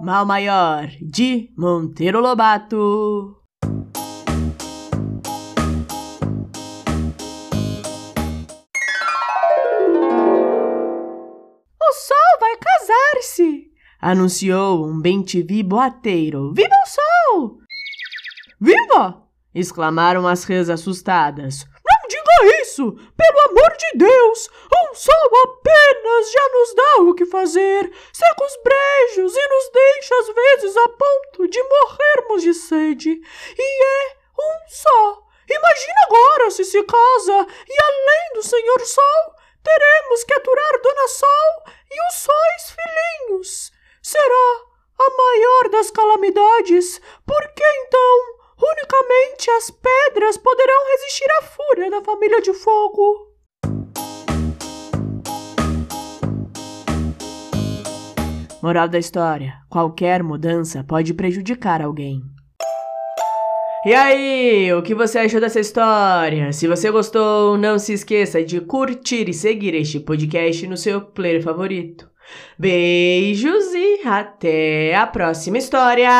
Mal Maior, de Monteiro Lobato. O sol vai casar-se, anunciou um bem-te-vi boateiro. Viva o sol! Viva! exclamaram as rãs assustadas. Isso! Pelo amor de Deus! Um sol apenas já nos dá o que fazer, seca os brejos e nos deixa às vezes a ponto de morrermos de sede. E é um só. Imagina agora se se casa e além do Senhor Sol, teremos que aturar Dona Sol e os sóis filhinhos. Será a maior das calamidades, porque então Unicamente as pedras poderão resistir à da família de fogo. Moral da história: qualquer mudança pode prejudicar alguém. E aí, o que você achou dessa história? Se você gostou, não se esqueça de curtir e seguir este podcast no seu player favorito. Beijos e até a próxima história!